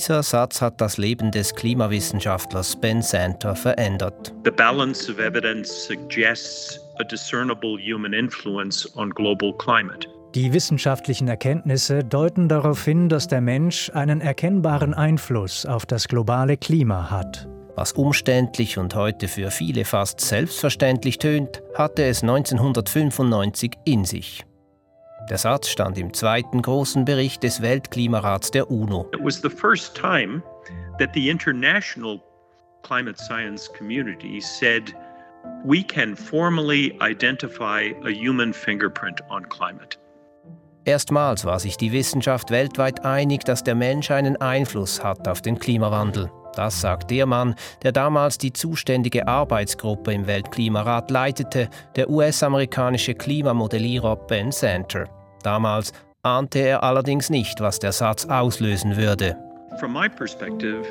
Dieser Satz hat das Leben des Klimawissenschaftlers Ben Santer verändert. The balance of evidence suggests a discernible human influence on global climate. Die wissenschaftlichen Erkenntnisse deuten darauf hin, dass der Mensch einen erkennbaren Einfluss auf das globale Klima hat. Was umständlich und heute für viele fast selbstverständlich tönt, hatte es 1995 in sich. Der Satz stand im zweiten großen Bericht des Weltklimarats der UNO. It was the first time that the international climate science community said we can formally identify a human fingerprint on climate. Erstmals war sich die Wissenschaft weltweit einig, dass der Mensch einen Einfluss hat auf den Klimawandel. Das sagt der Mann, der damals die zuständige Arbeitsgruppe im Weltklimarat leitete, der US-amerikanische Klimamodellierer Ben Santer. Damals ahnte er allerdings nicht, was der Satz auslösen würde. From my perspective,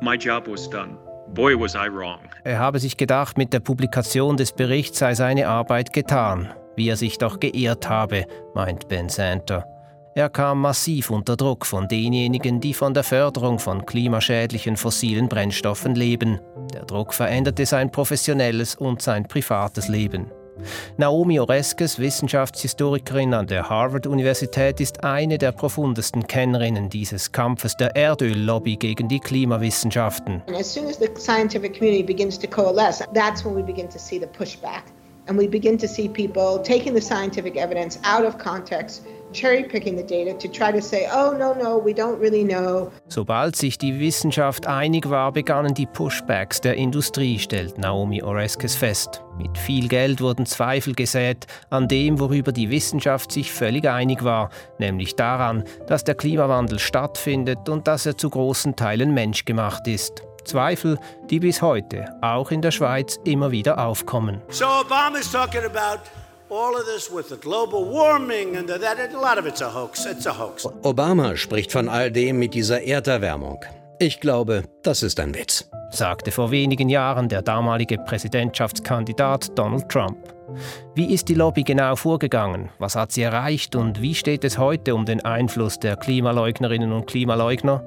my job was done. Boy, was I wrong. Er habe sich gedacht, mit der Publikation des Berichts sei seine Arbeit getan. Wie er sich doch geirrt habe, meint Ben Santer. Er kam massiv unter Druck von denjenigen, die von der Förderung von klimaschädlichen fossilen Brennstoffen leben. Der Druck veränderte sein professionelles und sein privates Leben. Naomi Oreskes, Wissenschaftshistorikerin an der Harvard-Universität, ist eine der profundesten Kennerinnen dieses Kampfes der Erdöllobby gegen die Klimawissenschaften. as soon as the scientific community begins to coalesce, that's when we begin to see the pushback. And we begin to see people taking the scientific evidence out of context cherry picking the data to try to say, oh, no, no, we don't really know. Sobald sich die Wissenschaft einig war, begannen die Pushbacks der Industrie, stellt Naomi Oreskes fest. Mit viel Geld wurden Zweifel gesät an dem, worüber die Wissenschaft sich völlig einig war, nämlich daran, dass der Klimawandel stattfindet und dass er zu großen Teilen menschgemacht ist. Zweifel, die bis heute auch in der Schweiz immer wieder aufkommen. So Obama's talking about all of this with the global warming and that, a lot of it's a hoax. It's a hoax. Obama spricht von all dem mit dieser Erderwärmung. Ich glaube, das ist ein Witz, sagte vor wenigen Jahren der damalige Präsidentschaftskandidat Donald Trump. Wie ist die Lobby genau vorgegangen? Was hat sie erreicht und wie steht es heute um den Einfluss der Klimaleugnerinnen und Klimaleugner?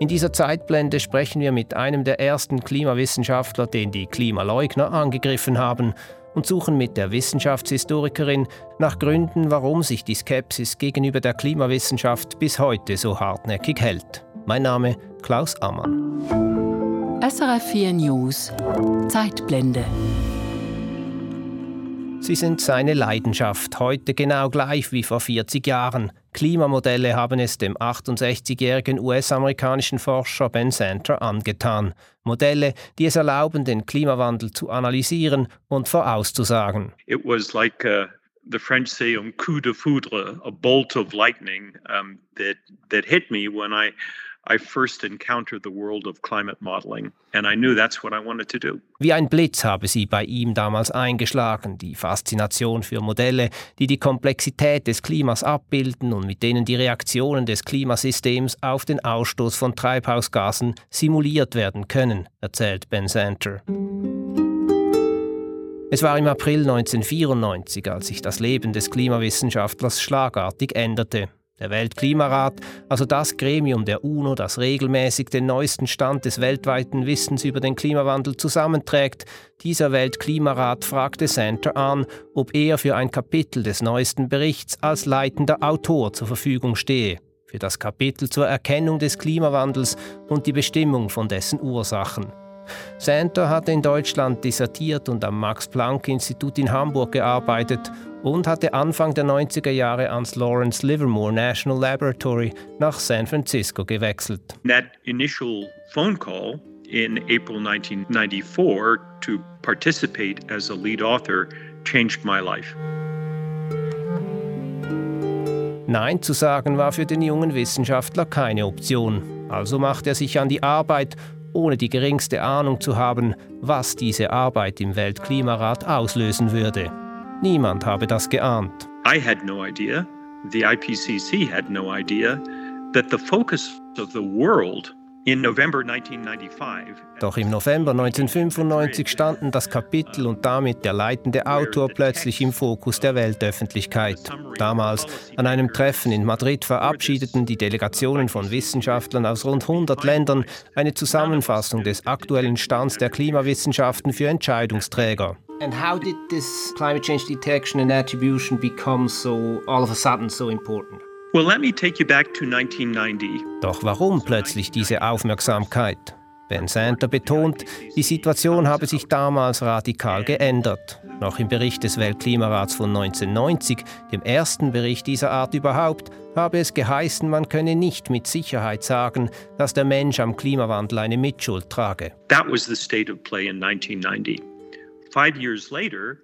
In dieser Zeitblende sprechen wir mit einem der ersten Klimawissenschaftler, den die Klimaleugner angegriffen haben und suchen mit der Wissenschaftshistorikerin nach Gründen, warum sich die Skepsis gegenüber der Klimawissenschaft bis heute so hartnäckig hält. Mein Name Klaus Ammann. SRF 4 News Zeitblende Sie sind seine Leidenschaft, heute genau gleich wie vor 40 Jahren. Klimamodelle haben es dem 68-jährigen US-amerikanischen Forscher Ben Santer angetan. Modelle, die es erlauben, den Klimawandel zu analysieren und vorauszusagen. It was like uh, the French say un coup de foudre, a bolt of lightning um, that, that hit me when I I first encountered the world of climate modeling and I knew that's what I wanted to do. Wie ein Blitz habe sie bei ihm damals eingeschlagen, die Faszination für Modelle, die die Komplexität des Klimas abbilden und mit denen die Reaktionen des Klimasystems auf den Ausstoß von Treibhausgasen simuliert werden können, erzählt Ben Santer. Es war im April 1994, als sich das Leben des Klimawissenschaftlers schlagartig änderte. Der Weltklimarat, also das Gremium der UNO, das regelmäßig den neuesten Stand des weltweiten Wissens über den Klimawandel zusammenträgt, dieser Weltklimarat fragte Santer an, ob er für ein Kapitel des neuesten Berichts als leitender Autor zur Verfügung stehe, für das Kapitel zur Erkennung des Klimawandels und die Bestimmung von dessen Ursachen. Santer hatte in Deutschland dissertiert und am Max-Planck-Institut in Hamburg gearbeitet und hatte Anfang der 90er Jahre ans Lawrence Livermore National Laboratory nach San Francisco gewechselt. That initial phone call in April 1994 to participate as a lead author changed my life. Nein zu sagen war für den jungen Wissenschaftler keine Option. Also machte er sich an die Arbeit ohne die geringste Ahnung zu haben, was diese Arbeit im Weltklimarat auslösen würde. Niemand habe das geahnt. I had no idea, the IPCC had no idea that the focus of the world Doch im November 1995 standen das Kapitel und damit der leitende Autor plötzlich im Fokus der Weltöffentlichkeit. Damals, an einem Treffen in Madrid, verabschiedeten die Delegationen von Wissenschaftlern aus rund 100 Ländern eine Zusammenfassung des aktuellen Stands der Klimawissenschaften für Entscheidungsträger. And how did this climate change detection and attribution become so all of a sudden so important? Well, let me take you back to 1990. Doch warum plötzlich diese Aufmerksamkeit? Ben Santer betont, die Situation habe sich damals radikal geändert. Noch im Bericht des Weltklimarats von 1990, dem ersten Bericht dieser Art überhaupt, habe es geheißen, man könne nicht mit Sicherheit sagen, dass der Mensch am Klimawandel eine Mitschuld trage. That was the state of play in 1990. Five years later,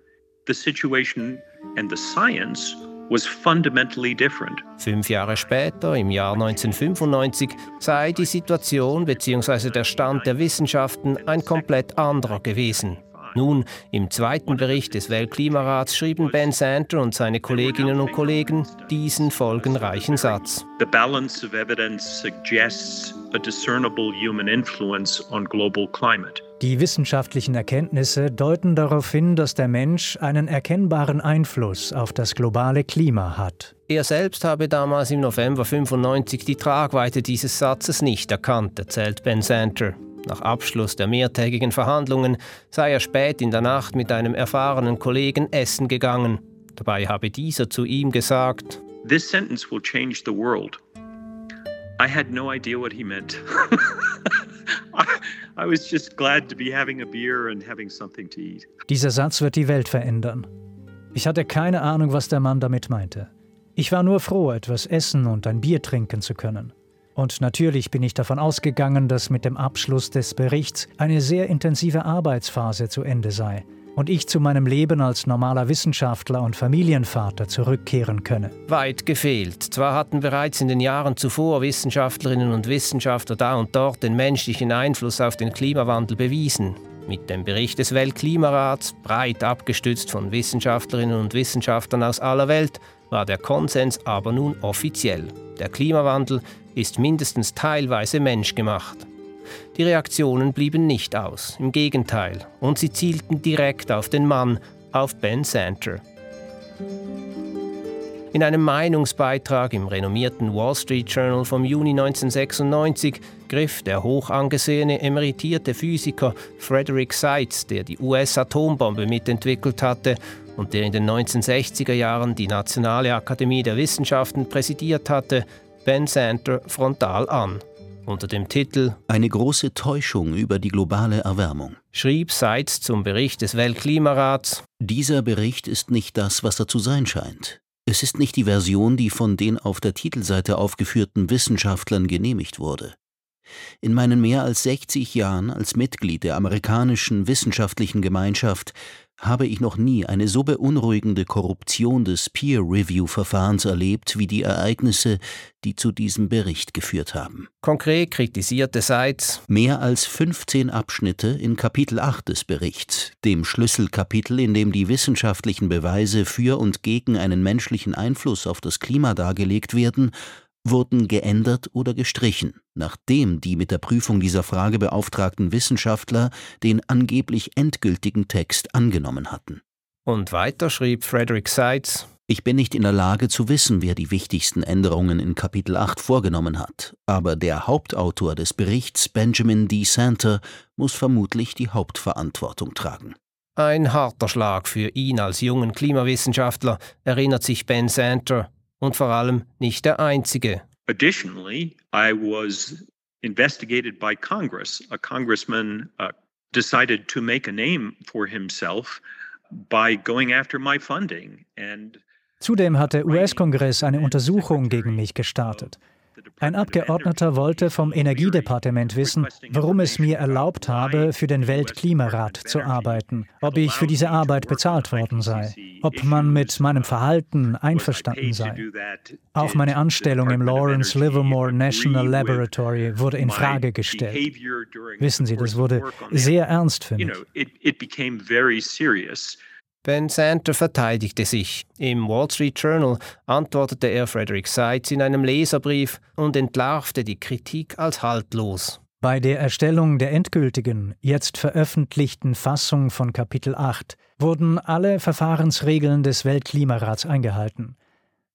the situation and the science was fundamentally different. Fünf Jahre später, im Jahr 1995, sei die Situation bzw. der Stand der Wissenschaften ein komplett anderer gewesen. Nun, im zweiten Bericht des Weltklimarats schrieben Ben Santer und seine Kolleginnen und Kollegen diesen folgenreichen Satz. The balance of evidence suggests a discernible human influence on global climate. Die wissenschaftlichen Erkenntnisse deuten darauf hin, dass der Mensch einen erkennbaren Einfluss auf das globale Klima hat. Er selbst habe damals im November 95 die Tragweite dieses Satzes nicht erkannt, erzählt Ben Santer. Nach Abschluss der mehrtägigen Verhandlungen sei er spät in der Nacht mit einem erfahrenen Kollegen essen gegangen. Dabei habe dieser zu ihm gesagt: This sentence will change the world. I had no idea what he meant. I was just glad to be having a beer and having something to eat. Dieser Satz wird die Welt verändern. Ich hatte keine Ahnung, was der Mann damit meinte. Ich war nur froh, etwas essen und ein Bier trinken zu können. Und natürlich bin ich davon ausgegangen, dass mit dem Abschluss des Berichts eine sehr intensive Arbeitsphase zu Ende sei und ich zu meinem Leben als normaler Wissenschaftler und Familienvater zurückkehren könne. Weit gefehlt. Zwar hatten bereits in den Jahren zuvor Wissenschaftlerinnen und Wissenschaftler da und dort den menschlichen Einfluss auf den Klimawandel bewiesen. Mit dem Bericht des Weltklimarats, breit abgestützt von Wissenschaftlerinnen und Wissenschaftlern aus aller Welt, war der Konsens aber nun offiziell. Der Klimawandel ist mindestens teilweise menschgemacht. Die Reaktionen blieben nicht aus, im Gegenteil, und sie zielten direkt auf den Mann, auf Ben Santer. In einem Meinungsbeitrag im renommierten Wall Street Journal vom Juni 1996 griff der hoch angesehene emeritierte Physiker Frederick Seitz, der die US-Atombombe mitentwickelt hatte und der in den 1960er Jahren die Nationale Akademie der Wissenschaften präsidiert hatte, Ben Santer frontal an. Unter dem Titel Eine große Täuschung über die globale Erwärmung schrieb Seitz zum Bericht des Weltklimarats Dieser Bericht ist nicht das, was er zu sein scheint. Es ist nicht die Version, die von den auf der Titelseite aufgeführten Wissenschaftlern genehmigt wurde. In meinen mehr als 60 Jahren als Mitglied der amerikanischen wissenschaftlichen Gemeinschaft habe ich noch nie eine so beunruhigende Korruption des Peer-Review-Verfahrens erlebt wie die Ereignisse, die zu diesem Bericht geführt haben. Konkret kritisierte Seitz mehr als 15 Abschnitte in Kapitel 8 des Berichts, dem Schlüsselkapitel, in dem die wissenschaftlichen Beweise für und gegen einen menschlichen Einfluss auf das Klima dargelegt werden, wurden geändert oder gestrichen, nachdem die mit der Prüfung dieser Frage beauftragten Wissenschaftler den angeblich endgültigen Text angenommen hatten. Und weiter schrieb Frederick Seitz Ich bin nicht in der Lage zu wissen, wer die wichtigsten Änderungen in Kapitel 8 vorgenommen hat, aber der Hauptautor des Berichts, Benjamin D. Santer, muss vermutlich die Hauptverantwortung tragen. Ein harter Schlag für ihn als jungen Klimawissenschaftler, erinnert sich Ben Santer, und vor allem nicht der einzige. Additionally, I was investigated by Congress. A congressman uh, decided to make a name for himself by going after my funding and Zudem hat der US-Kongress eine Untersuchung gegen mich gestartet. Ein Abgeordneter wollte vom Energiedepartement wissen, warum es mir erlaubt habe, für den Weltklimarat zu arbeiten, ob ich für diese Arbeit bezahlt worden sei, ob man mit meinem Verhalten einverstanden sei. Auch meine Anstellung im Lawrence Livermore National Laboratory wurde in Frage gestellt. Wissen Sie, das wurde sehr ernst für mich. Ben Santer verteidigte sich. Im Wall Street Journal antwortete er Frederick Seitz in einem Leserbrief und entlarvte die Kritik als haltlos. Bei der Erstellung der endgültigen, jetzt veröffentlichten Fassung von Kapitel 8 wurden alle Verfahrensregeln des Weltklimarats eingehalten.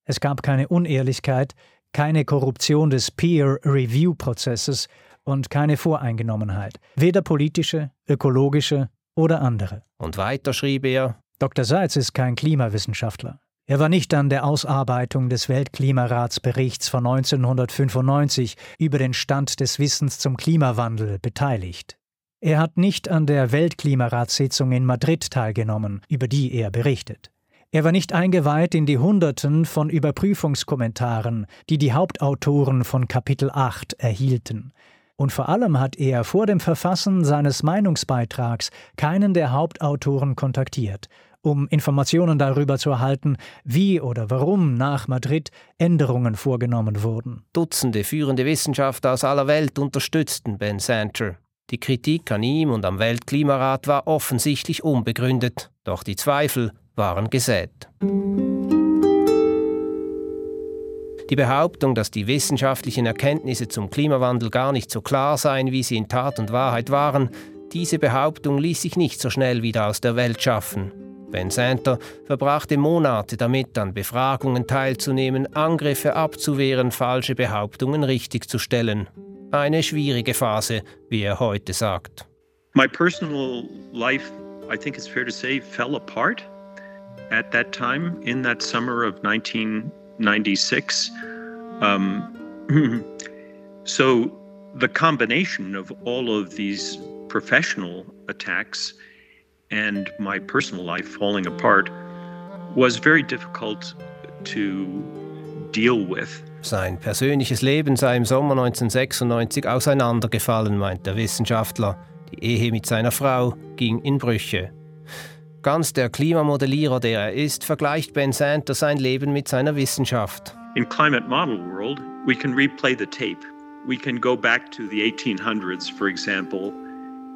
Es gab keine Unehrlichkeit, keine Korruption des Peer-Review-Prozesses und keine Voreingenommenheit, weder politische, ökologische oder andere. Und weiter schrieb er: Dr. Seitz ist kein Klimawissenschaftler. Er war nicht an der Ausarbeitung des Weltklimaratsberichts von 1995 über den Stand des Wissens zum Klimawandel beteiligt. Er hat nicht an der Weltklimaratssitzung in Madrid teilgenommen, über die er berichtet. Er war nicht eingeweiht in die Hunderten von Überprüfungskommentaren, die die Hauptautoren von Kapitel 8 erhielten. Und vor allem hat er vor dem Verfassen seines Meinungsbeitrags keinen der Hauptautoren kontaktiert um Informationen darüber zu erhalten, wie oder warum nach Madrid Änderungen vorgenommen wurden. Dutzende führende Wissenschaftler aus aller Welt unterstützten Ben Santer. Die Kritik an ihm und am Weltklimarat war offensichtlich unbegründet, doch die Zweifel waren gesät. Die Behauptung, dass die wissenschaftlichen Erkenntnisse zum Klimawandel gar nicht so klar seien, wie sie in Tat und Wahrheit waren, diese Behauptung ließ sich nicht so schnell wieder aus der Welt schaffen. Ben Santer verbrachte Monate damit, an Befragungen teilzunehmen, Angriffe abzuwehren, falsche Behauptungen richtigzustellen. Eine schwierige Phase, wie er heute sagt. My personal life, I think it's fair to say, fell apart at that time in that summer of 1996. Um, so the combination of all of these professional attacks and my personal life falling apart was very difficult to deal with. Sein persönliches Leben sei im Sommer 1996 auseinandergefallen, meint der Wissenschaftler. Die Ehe mit seiner Frau ging in Brüche. Ganz der Klimamodellierer, der er ist, vergleicht Ben Santer sein Leben mit seiner Wissenschaft. In climate model world, we can replay the tape. We can go back to the 1800s, for example,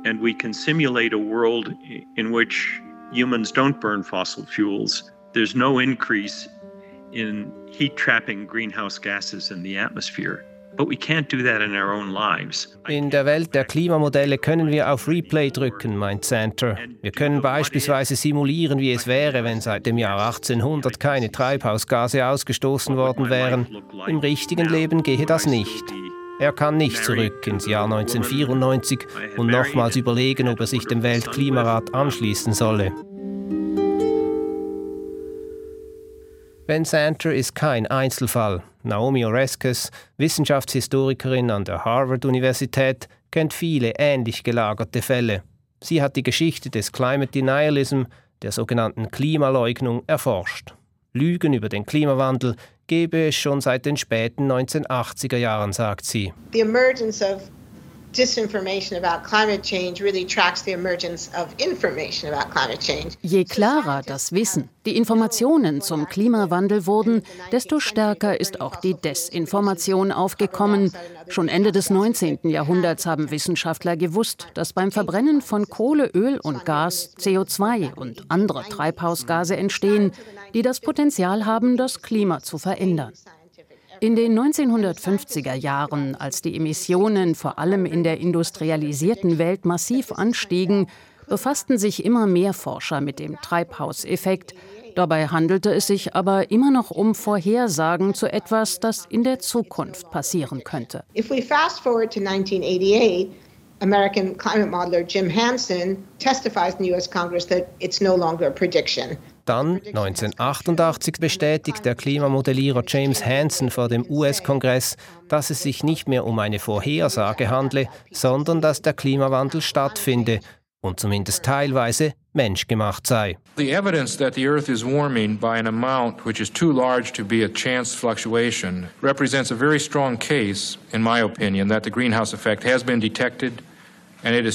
and we can simulate a world in which humans don't burn fossil fuels. There's no increase in heat trapping greenhouse gases in the atmosphere. In der Welt der Klimamodelle können wir auf Replay drücken, meint Center. Wir können beispielsweise simulieren, wie es wäre, wenn seit dem Jahr 1800 keine Treibhausgase ausgestoßen worden wären. Im richtigen Leben gehe das nicht. Er kann nicht zurück ins Jahr 1994 und nochmals überlegen, ob er sich dem Weltklimarat anschließen solle. Ben Santer ist kein Einzelfall. Naomi Oreskes, Wissenschaftshistorikerin an der Harvard-Universität, kennt viele ähnlich gelagerte Fälle. Sie hat die Geschichte des Climate Denialism, der sogenannten Klimaleugnung, erforscht. Lügen über den Klimawandel gebe es schon seit den späten 1980er Jahren, sagt sie. The emergence of Je klarer das Wissen, die Informationen zum Klimawandel wurden, desto stärker ist auch die Desinformation aufgekommen. Schon Ende des 19. Jahrhunderts haben Wissenschaftler gewusst, dass beim Verbrennen von Kohle, Öl und Gas CO2 und andere Treibhausgase entstehen, die das Potenzial haben, das Klima zu verändern. In den 1950er Jahren, als die Emissionen vor allem in der industrialisierten Welt massiv anstiegen, befassten sich immer mehr Forscher mit dem Treibhauseffekt. Dabei handelte es sich aber immer noch um Vorhersagen zu etwas, das in der Zukunft passieren könnte. If we fast forward to 1988, American climate modeler Jim Hansen testifies in the US Congress that it's no longer a prediction. Dann 1988 bestätigt der Klimamodellierer James Hansen vor dem US-Kongress, dass es sich nicht mehr um eine Vorhersage handle, sondern dass der Klimawandel stattfinde und zumindest teilweise menschgemacht sei. The evidence that the earth is warming by an amount which is too large to be a chance fluctuation represents a very strong case in my opinion that the greenhouse effect has been detected ein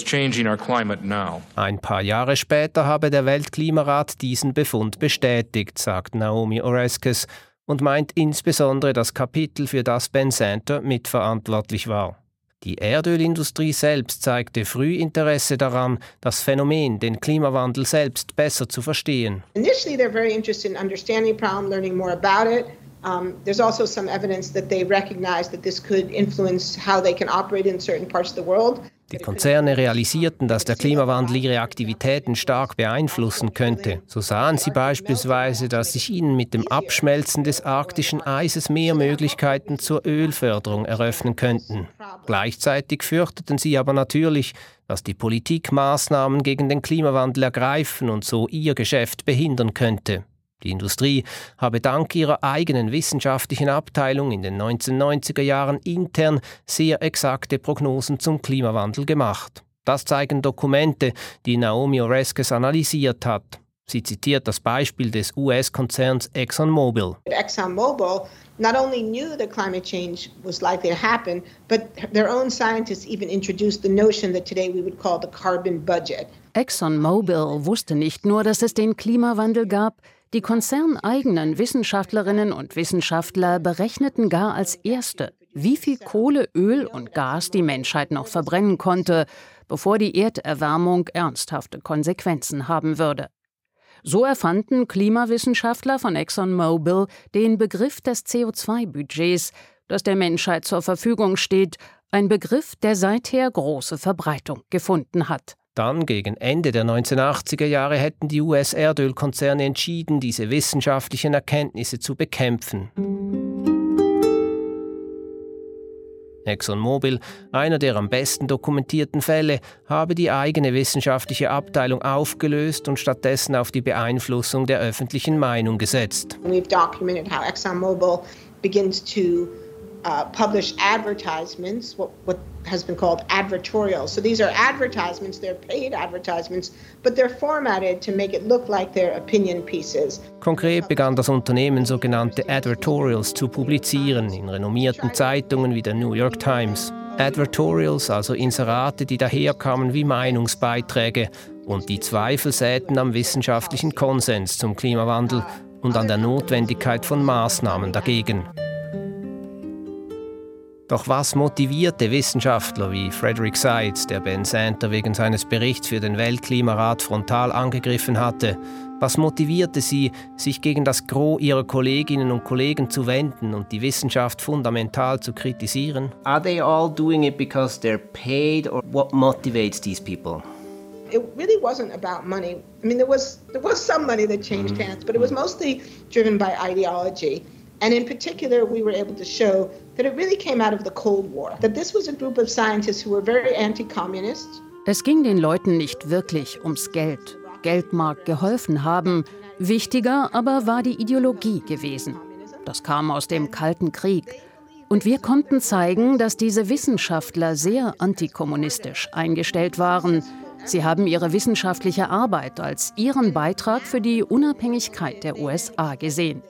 paar Jahre später habe der Weltklimarat diesen Befund bestätigt, sagt Naomi Oreskes und meint insbesondere das Kapitel, für das Ben Santer mitverantwortlich war. Die Erdölindustrie selbst zeigte früh Interesse daran, das Phänomen, den Klimawandel selbst besser zu verstehen. Initially they're very interested in understanding the problem, learning more about it. Um, there's also some evidence that they recognize that this could influence how they can operate in certain parts of the world. Die Konzerne realisierten, dass der Klimawandel ihre Aktivitäten stark beeinflussen könnte. So sahen sie beispielsweise, dass sich ihnen mit dem Abschmelzen des arktischen Eises mehr Möglichkeiten zur Ölförderung eröffnen könnten. Gleichzeitig fürchteten sie aber natürlich, dass die Politik Maßnahmen gegen den Klimawandel ergreifen und so ihr Geschäft behindern könnte. Die Industrie habe dank ihrer eigenen wissenschaftlichen Abteilung in den 1990er Jahren intern sehr exakte Prognosen zum Klimawandel gemacht. Das zeigen Dokumente, die Naomi Oreskes analysiert hat. Sie zitiert das Beispiel des US-Konzerns ExxonMobil. ExxonMobil not only knew that climate change was likely to happen, but their own scientists even introduced the notion that today we would call the carbon budget. ExxonMobil wusste nicht nur, dass es den Klimawandel gab, die konzerneigenen Wissenschaftlerinnen und Wissenschaftler berechneten gar als erste, wie viel Kohle, Öl und Gas die Menschheit noch verbrennen konnte, bevor die Erderwärmung ernsthafte Konsequenzen haben würde. So erfanden Klimawissenschaftler von ExxonMobil den Begriff des CO2-Budgets, das der Menschheit zur Verfügung steht, ein Begriff, der seither große Verbreitung gefunden hat. Dann, gegen Ende der 1980er Jahre, hätten die US-Erdölkonzerne entschieden, diese wissenschaftlichen Erkenntnisse zu bekämpfen. ExxonMobil, einer der am besten dokumentierten Fälle, habe die eigene wissenschaftliche Abteilung aufgelöst und stattdessen auf die Beeinflussung der öffentlichen Meinung gesetzt. We've documented how ExxonMobil begins to uh, publish advertisements, what, what has been called advertorials. So these are advertisements, they're paid advertisements, but they're formatted to make it look like they're opinion pieces. Konkret begann das Unternehmen sogenannte Advertorials zu publizieren in renommierten Zeitungen wie der New York Times. Advertorials, also Inserate, die daherkamen wie Meinungsbeiträge und die Zweifel säten am wissenschaftlichen Konsens zum Klimawandel und an der Notwendigkeit von Maßnahmen dagegen. Doch was motivierte Wissenschaftler wie Frederick Seitz, der Ben Santer wegen seines Berichts für den Weltklimarat frontal angegriffen hatte, was motivierte sie, sich gegen das Gros ihrer Kolleginnen und Kollegen zu wenden und die Wissenschaft fundamental zu kritisieren? Are they all doing it because they're paid or what motivates these people? It really wasn't about money. I mean, there was there was some money that changed hands, but it was mostly driven by ideology. And in particular, we were able to show that it really came out of the Cold War, that this was a group of scientists who were very anti-communist. Es ging den Leuten nicht wirklich ums Geld. Geld mag geholfen haben, wichtiger aber war die Ideologie gewesen. Das kam aus dem Kalten Krieg. Und wir konnten zeigen, dass diese Wissenschaftler sehr antikommunistisch eingestellt waren. Sie haben ihre wissenschaftliche Arbeit als ihren Beitrag für die Unabhängigkeit der USA gesehen.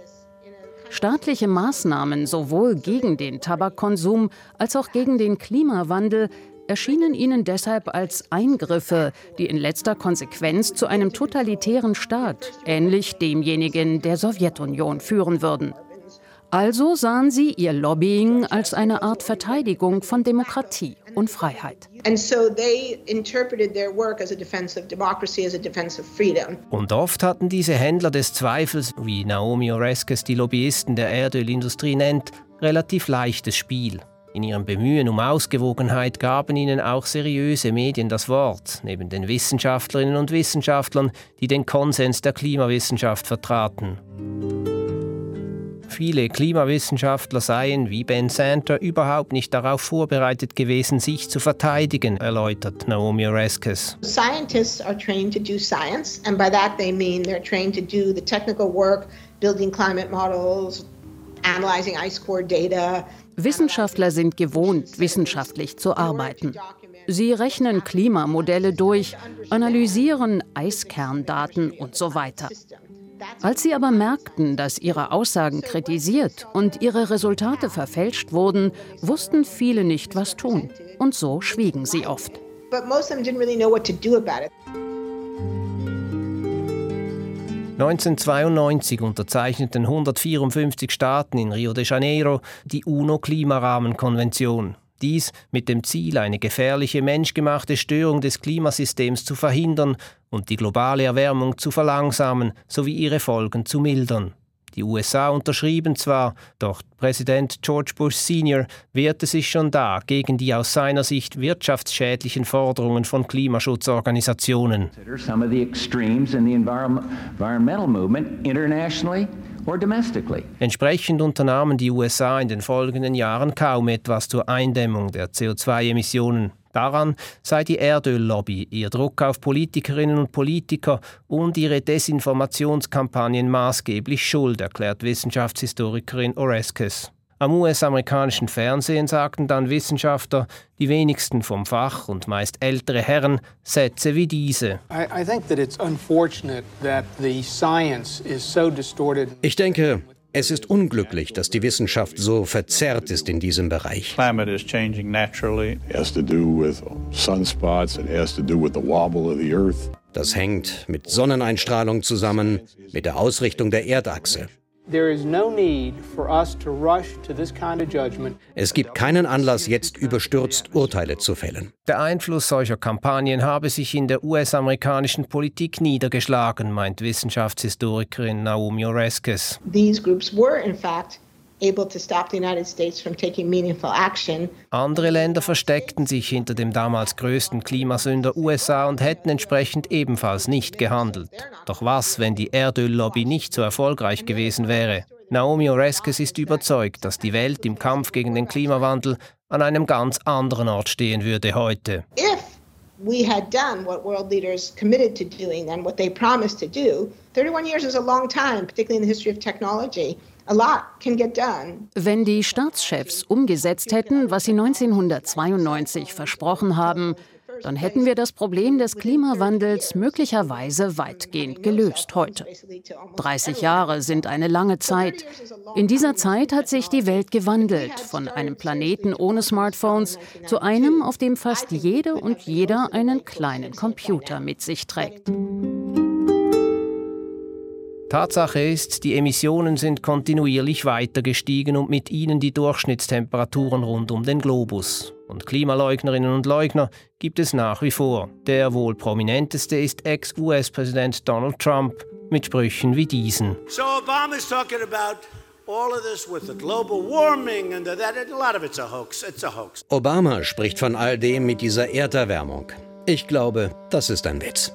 Staatliche Maßnahmen sowohl gegen den Tabakkonsum als auch gegen den Klimawandel erschienen ihnen deshalb als Eingriffe, die in letzter Konsequenz zu einem totalitären Staat, ähnlich demjenigen der Sowjetunion, führen würden. Also sahen sie ihr Lobbying als eine Art Verteidigung von Demokratie und Freiheit. Und oft hatten diese Händler des Zweifels, wie Naomi Oreskes die Lobbyisten der Erdölindustrie nennt, relativ leichtes Spiel. In ihrem Bemühen um Ausgewogenheit gaben ihnen auch seriöse Medien das Wort, neben den Wissenschaftlerinnen und Wissenschaftlern, die den Konsens der Klimawissenschaft vertraten. Viele Klimawissenschaftler seien, wie Ben Santer, überhaupt nicht darauf vorbereitet gewesen, sich zu verteidigen, erläutert Naomi Oreskes. Scientists are trained to do science, and by that they mean they're trained to do the technical work, building climate models, analyzing ice core data. Wissenschaftler sind gewohnt, wissenschaftlich zu arbeiten. Sie rechnen Klimamodelle durch, analysieren Eiskerndaten und so weiter. Als sie aber merkten, dass ihre Aussagen kritisiert und ihre Resultate verfälscht wurden, wussten viele nicht, was tun. Und so schwiegen sie oft. But most of them didn't really know what to do about it. 1992 unterzeichneten 154 Staaten in Rio de Janeiro die UNO-Klimarahmenkonvention. Dies mit dem Ziel, eine gefährliche menschgemachte Störung des Klimasystems zu verhindern und die globale Erwärmung zu verlangsamen sowie ihre Folgen zu mildern. Die USA unterschrieben zwar, doch Präsident George Bush Sr. wehrte sich schon da gegen die aus seiner Sicht wirtschaftsschädlichen Forderungen von Klimaschutzorganisationen. Entsprechend unternahmen die USA in den folgenden Jahren kaum etwas zur Eindämmung der CO2-Emissionen. Daran sei die Erdöllobby, ihr Druck auf Politikerinnen und Politiker und ihre Desinformationskampagnen maßgeblich schuld, erklärt Wissenschaftshistorikerin Oreskes. Am US-amerikanischen Fernsehen sagten dann Wissenschaftler, die wenigsten vom Fach und meist ältere Herren, Sätze wie diese. Ich denke, es ist unglücklich, dass die Wissenschaft so verzerrt ist in diesem Bereich. Das hängt mit Sonneneinstrahlung zusammen, mit der Ausrichtung der Erdachse. Es gibt keinen Anlass, jetzt überstürzt Urteile zu fällen. Der Einfluss solcher Kampagnen habe sich in der US-amerikanischen Politik niedergeschlagen, meint Wissenschaftshistorikerin Naomi Oreskes. These groups were in fact andere Länder versteckten sich hinter dem damals größten Klimasünder USA und hätten entsprechend ebenfalls nicht gehandelt. Doch was, wenn die Erdöllobby nicht so erfolgreich gewesen wäre? Naomi Oreskes ist überzeugt, dass die Welt im Kampf gegen den Klimawandel an einem ganz anderen Ort stehen würde heute. If we had done what world leaders committed to doing and what they promised to do, 31 years is a long time, particularly in the history of technology. Wenn die Staatschefs umgesetzt hätten, was sie 1992 versprochen haben, dann hätten wir das Problem des Klimawandels möglicherweise weitgehend gelöst heute. 30 Jahre sind eine lange Zeit. In dieser Zeit hat sich die Welt gewandelt, von einem Planeten ohne Smartphones zu einem, auf dem fast jede und jeder einen kleinen Computer mit sich trägt. Tatsache ist, die Emissionen sind kontinuierlich weiter gestiegen und mit ihnen die Durchschnittstemperaturen rund um den Globus. Und Klimaleugnerinnen und Leugner gibt es nach wie vor. Der wohl prominenteste ist Ex-US-Präsident Donald Trump mit Sprüchen wie diesen. So Obama is talking about Obama spricht von all dem mit dieser Erderwärmung. Ich glaube, das ist ein Witz.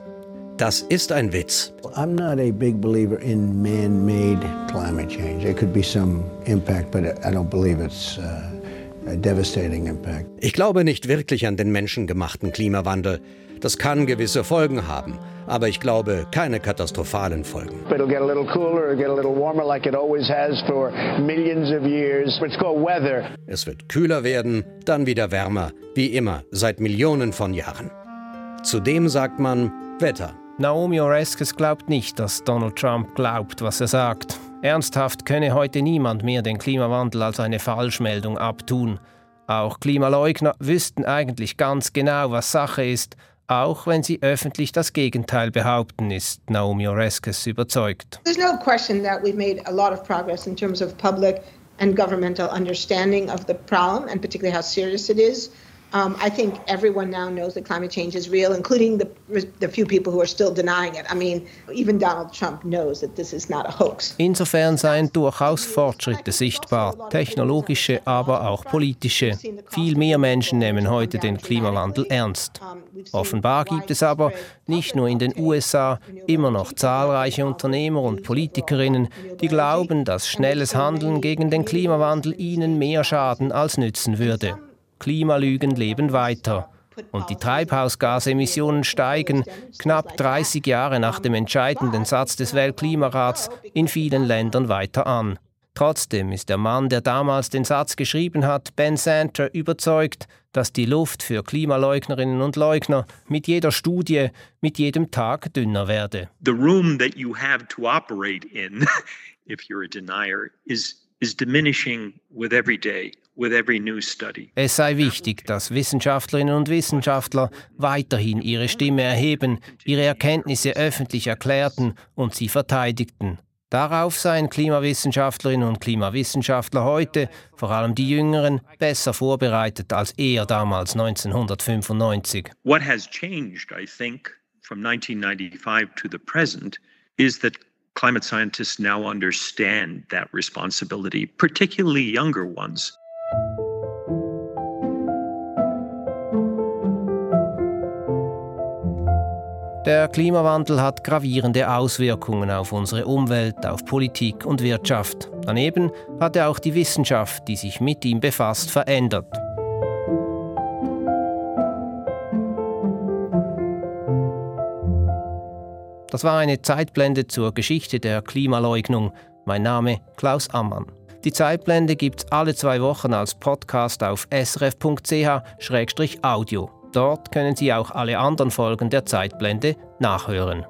Das ist ein Witz. I'm not a big believer in man-made climate change. There could be some impact, but I don't believe it's uh, a devastating impact. Ich glaube nicht wirklich an den menschengemachten Klimawandel. Das kann gewisse Folgen haben, aber ich glaube keine katastrophalen Folgen. It'll get a little cooler, get a little warmer like it always has for millions of years. It's called weather. Es wird kühler werden, dann wieder wärmer, wie immer seit Millionen von Jahren. Zudem sagt man Wetter. Naomi Oreskes glaubt nicht, dass Donald Trump glaubt, was er sagt. Ernsthaft könne heute niemand mehr den Klimawandel als eine Falschmeldung abtun. Auch Klimaleugner wüssten eigentlich ganz genau, was Sache ist, auch wenn sie öffentlich das Gegenteil behaupten, ist Naomi Oreskes überzeugt. There's no question that we've made a lot of progress in terms of public and governmental understanding of the problem and particularly how serious it is. Um, I think everyone now knows that climate change is real, including the, the few people who are still denying it. I mean, even Donald Trump knows that this is not a hoax. Insofern seien durchaus Fortschritte sichtbar, technologische, aber auch politische. Viel mehr Menschen nehmen heute den Klimawandel ernst. Offenbar gibt es aber nicht nur in den USA immer noch zahlreiche Unternehmer und Politikerinnen, die glauben, dass schnelles Handeln gegen den Klimawandel ihnen mehr schaden als nützen würde. Klimalügen leben weiter. Und die Treibhausgasemissionen steigen, knapp 30 Jahre nach dem entscheidenden Satz des Weltklimarats, in vielen Ländern weiter an. Trotzdem ist der Mann, der damals den Satz geschrieben hat, Ben Santer, überzeugt, dass die Luft für Klimaleugnerinnen und Leugner mit jeder Studie, mit jedem Tag dünner werde. The room that you have to operate in, if you're a denier, is, is diminishing with every day. Es sei wichtig, dass Wissenschaftlerinnen und Wissenschaftler weiterhin ihre Stimme erheben, ihre Erkenntnisse öffentlich erklärten und sie verteidigten. Darauf seien Klimawissenschaftlerinnen und Klimawissenschaftler heute, vor allem die Jüngeren, besser vorbereitet als er damals 1995. What has changed, I think, from 1995 to the present, is that climate scientists now understand that responsibility, particularly younger ones. Der Klimawandel hat gravierende Auswirkungen auf unsere Umwelt, auf Politik und Wirtschaft. Daneben hat er auch die Wissenschaft, die sich mit ihm befasst, verändert. Das war eine Zeitblende zur Geschichte der Klimaleugnung. Mein Name Klaus Ammann. Die Zeitblende gibt's alle zwei Wochen als Podcast auf srf.ch-audio. Dort können Sie auch alle anderen Folgen der Zeitblende nachhören.